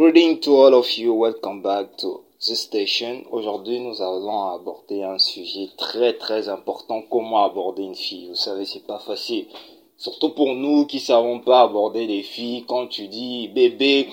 Greeting to all of you, welcome back to the station. Aujourd'hui, nous allons aborder un sujet très très important, comment aborder une fille? Vous savez, c'est pas facile. Surtout pour nous qui savons pas aborder les filles, quand tu dis bébé,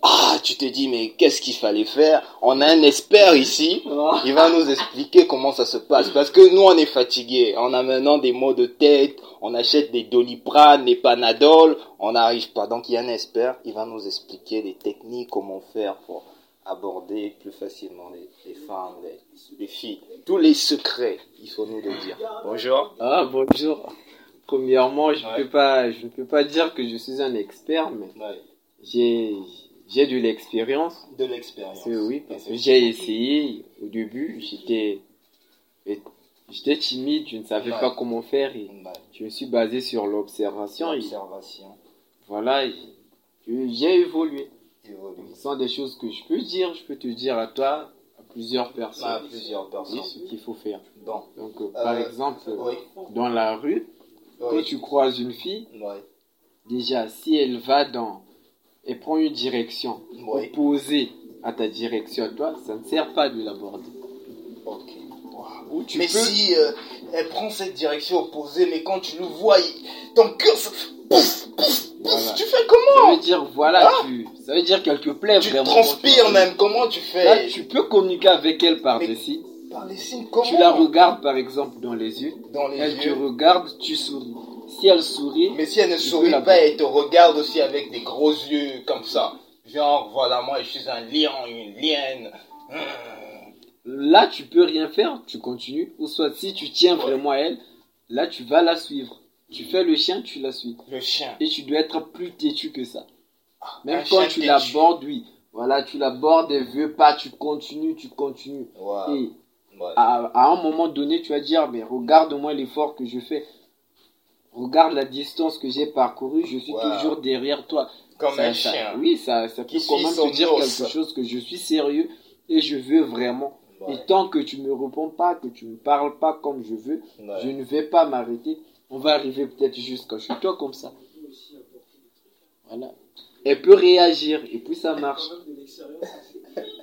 ah, tu te dis mais qu'est-ce qu'il fallait faire? On a un expert ici, il va nous expliquer comment ça se passe. Parce que nous on est fatigués, on a maintenant des maux de tête, on achète des doliprane, des panadol, on n'arrive pas. Donc il y a un expert, il va nous expliquer les techniques, comment faire pour aborder plus facilement les, les femmes, les, les filles. Tous les secrets, il faut nous le dire. Bonjour. Ah, bonjour. Premièrement, je ne Ouais. peux pas, je ne peux pas dire que je suis un expert, mais Ouais, j'ai, j'ai de l'expérience. de l'expérience. Oui, parce que j'ai essayé au début, j'étais, j'étais timide, je ne savais Ouais. pas comment faire et je me suis basé sur l'observation et observation, voilà, j'ai évolué. Ce sont des choses que je peux dire, je peux te dire à toi, à plusieurs À personnes, plusieurs oui, personnes. ce qu'il faut faire. Bon, Donc, euh, par Euh, exemple, oui, dans la rue, quand tu croises une fille, Déjà, si elle va dans. Elle prend une direction Oui. opposée à ta direction, toi, ça ne sert pas de l'aborder. ok. Ou tu mais peux. si euh, elle prend cette direction opposée, mais quand tu le vois, il- ton cœur, se- pouf, pouf, pouf, tu fais comment? Ça veut dire, voilà, tu. Ça veut dire qu'elle te plaît Tu vraiment. transpires tu- même, comment tu fais? Là, tu peux communiquer avec elle par Mais des signes. Par les signes, comment Tu la regardes par exemple dans les yeux. Dans les Elle te yeux. regarde, tu souris. Si elle sourit, Mais si elle ne sourit la- pas, elle te regarde aussi avec des gros yeux comme ça. Genre, voilà, moi je suis un lion, une lienne. Hmm. là, tu peux rien faire, tu continues. Ou soit, si tu tiens Ouais. vraiment à elle, là, tu vas la suivre. Tu fais le chien, tu la suis. Le chien. Et tu dois être plus têtu que ça. Même Un quand tu l'abordes, oui. Voilà, tu l'abordes, elle veut pas, tu continues, tu continues. Et ouais. à, à un moment donné, tu vas dire, mais regarde-moi l'effort que je fais. Regarde la distance que j'ai parcourue, je suis Wow. toujours derrière toi. Comme Ça- un ça- chien. Oui, ça, ça peut quand même te dire os. quelque chose que je suis sérieux et je veux vraiment. Ouais, Et tant que tu me réponds pas, que tu me parles pas comme je veux, ouais. je ne vais pas m'arrêter. On va arriver peut-être jusqu'à chez toi comme ça. Voilà. Elle peut réagir et puis ça marche.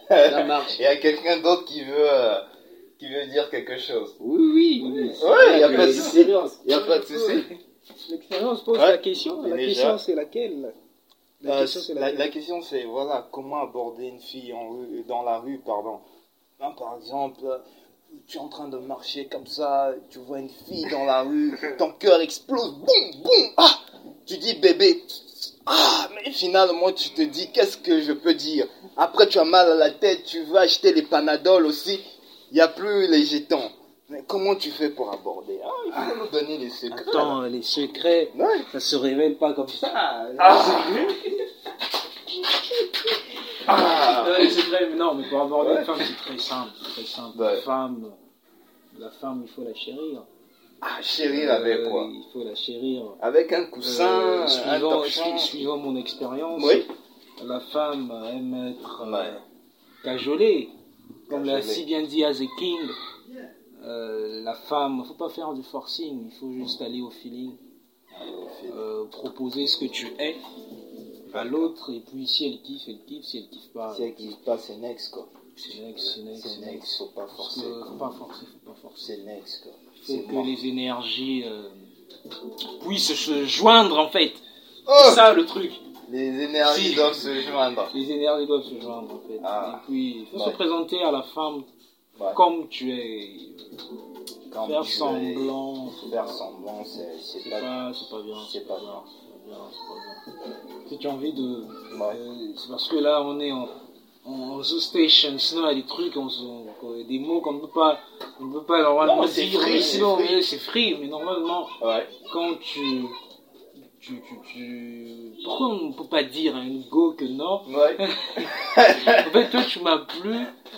Ça marche. Il y a quelqu'un d'autre qui veut, euh, qui veut dire quelque chose. Oui, oui, oui. Ouais, il n'y a pas de Oui. souci. Il n'y a pas de souci. L'expérience pose Ouais. la question. La Déjà. question, c'est laquelle? La Euh, question, c'est la, laquelle? la question c'est voilà comment aborder une fille en rue, dans la rue pardon. Hein, par exemple, euh, tu es en train de marcher comme ça, tu vois une fille dans la rue, ton cœur explose, boum boum, ah, tu dis bébé, ah, mais finalement tu te dis qu'est-ce que je peux dire? Après tu as mal à la tête, tu vas acheter les panadols aussi, il n'y a plus les jetons. Mais comment tu fais pour aborder Ah, Il faut nous donner les secrets. Attends, les secrets, Ouais. ça se révèle pas comme ça. Ah. Ah. Non, les secrets, mais non, mais pour aborder une femme, c'est très simple. Très simple. Ouais. La femme, la femme, il faut la chérir. Ah, chérir avec Euh, quoi Il faut la chérir. Avec un coussin, Euh, suivant, torchon. su- suivant mon expérience, Oui. la femme aime être euh, cajolée. Comme l'a si bien dit As King, euh, la femme, il faut pas faire du forcing, il faut juste aller au feeling, euh, proposer ce que tu es à l'autre, et puis si elle kiffe, elle kiffe, si elle kiffe pas, Si elle kiffe pas, c'est next quoi. c'est next, c'est next, C'est next, faut pas forcer. que faut pas forcer, faut pas forcer. C'est next quoi. Faut que mort. les énergies euh, puissent se joindre en fait. Oh C'est ça le truc. Les énergies Si. doivent se joindre. Les énergies doivent se joindre en fait. Ah. Et puis il faut Ouais. se présenter à la femme Ouais. comme tu es. Quand faire tu semblant, es- Faire semblant, c'est pas. pas, c'est pas bien. c'est pas pas bien, bien. Si tu as envie de. Ouais. euh, c'est parce que là on est en, en zoo station, sinon il y a des trucs, on, on- des mots qu'on ne peut pas, on ne peut pas normalement Non, c'est dire. free, mais c'est sinon, free. free, mais normalement, quand tu. Tu, tu, tu... Pourquoi on ne peut pas dire à une go que non Ouais. En fait, toi, tu m'as plu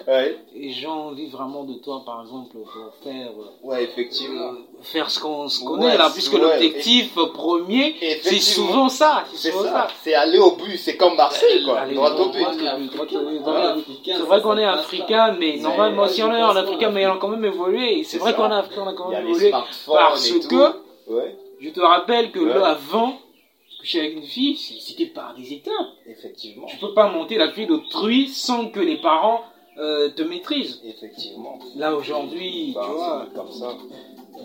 Ouais. et j'ai envie vraiment de toi, par exemple, pour faire, Ouais, effectivement. euh, faire ce qu'on se Ouais, connaît là, puisque ouais, l'objectif premier, c'est souvent ça. C'est ça. ça. C'est aller au but. C'est comme Marseille quoi. Allez, Droit au but. au but, droit au but, droit Voilà. au but. C'est vrai qu'on est africain, mais normalement, si on est en africain, mais on a quand même évolué. Et C'est vrai qu'on est africain, on a quand même évolué. Parce que, Ouais. Je te rappelle que Ouais. là, avant, coucher avec une fille, c'est- c'était par des étapes. Effectivement. Tu peux pas monter la vie d'autrui sans que les parents euh, te maîtrisent. Effectivement. Là aujourd'hui, Bah, tu vois. c'est comme ça.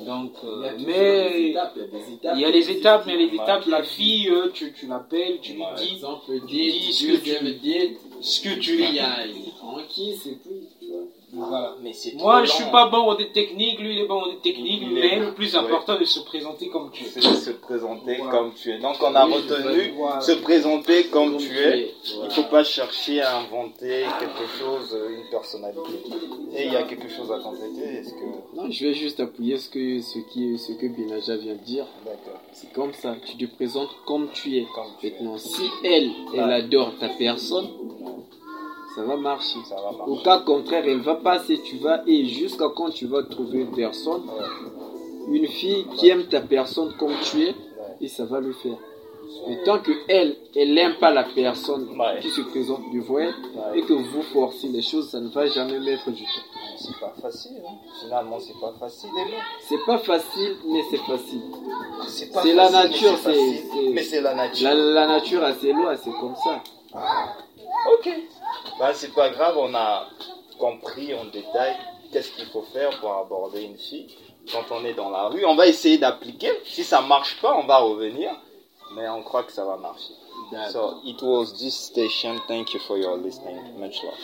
Donc, Il y euh, a toujours mais des étapes, il y a des étapes. il y a les étapes, mais les étapes, la fille, euh, tu, tu l'appelles, tu lui dis exemple, dis ce que tu- date, ce que tu il y a en kiss et puis, tu vois. Voilà. Mais c'est Moi, je suis pas bon des techniques, lui, il est bon des techniques, Il est- mais le plus ouais. important de se présenter comme tu es. C'est de se présenter Voilà. comme tu es. Donc on a Oui, retenu voilà. se présenter comme, tu es. Il voilà. faut pas chercher à inventer quelque chose, une personnalité. Et il y a quelque chose à compléter. Est-ce que Non, je vais juste appuyer ce que, ce qui, ce que Binaja vient de dire. d'accord C'est comme ça, tu te présentes comme tu es. Comme tu es. Maintenant, si elle, elle adore ta personne, ça va marcher. Ça va Au cas contraire, elle va passer, tu vas, et jusqu'à quand tu vas trouver une personne, Ouais. une fille qui aime ta personne comme tu es, Ouais. et ça va le faire. Mais tant que elle, elle n'aime pas la personne Ouais. qui se présente devant elle, et que vous forcez les choses, ça ne va jamais mettre du temps. C'est pas facile. Hein. Finalement, c'est pas facile. C'est pas facile, mais c'est facile. C'est pas C'est la nature, c'est Mais c'est la nature. La, la nature a ses lois, c'est comme ça. Ok. Bah, c'est pas grave, on a compris en détail qu'est-ce qu'il faut faire pour aborder une fille quand on est dans la rue. On va essayer d'appliquer. Si ça marche pas, on va revenir. Mais on croit que ça va marcher. So, it was this station. Thank you for your listening. Much love.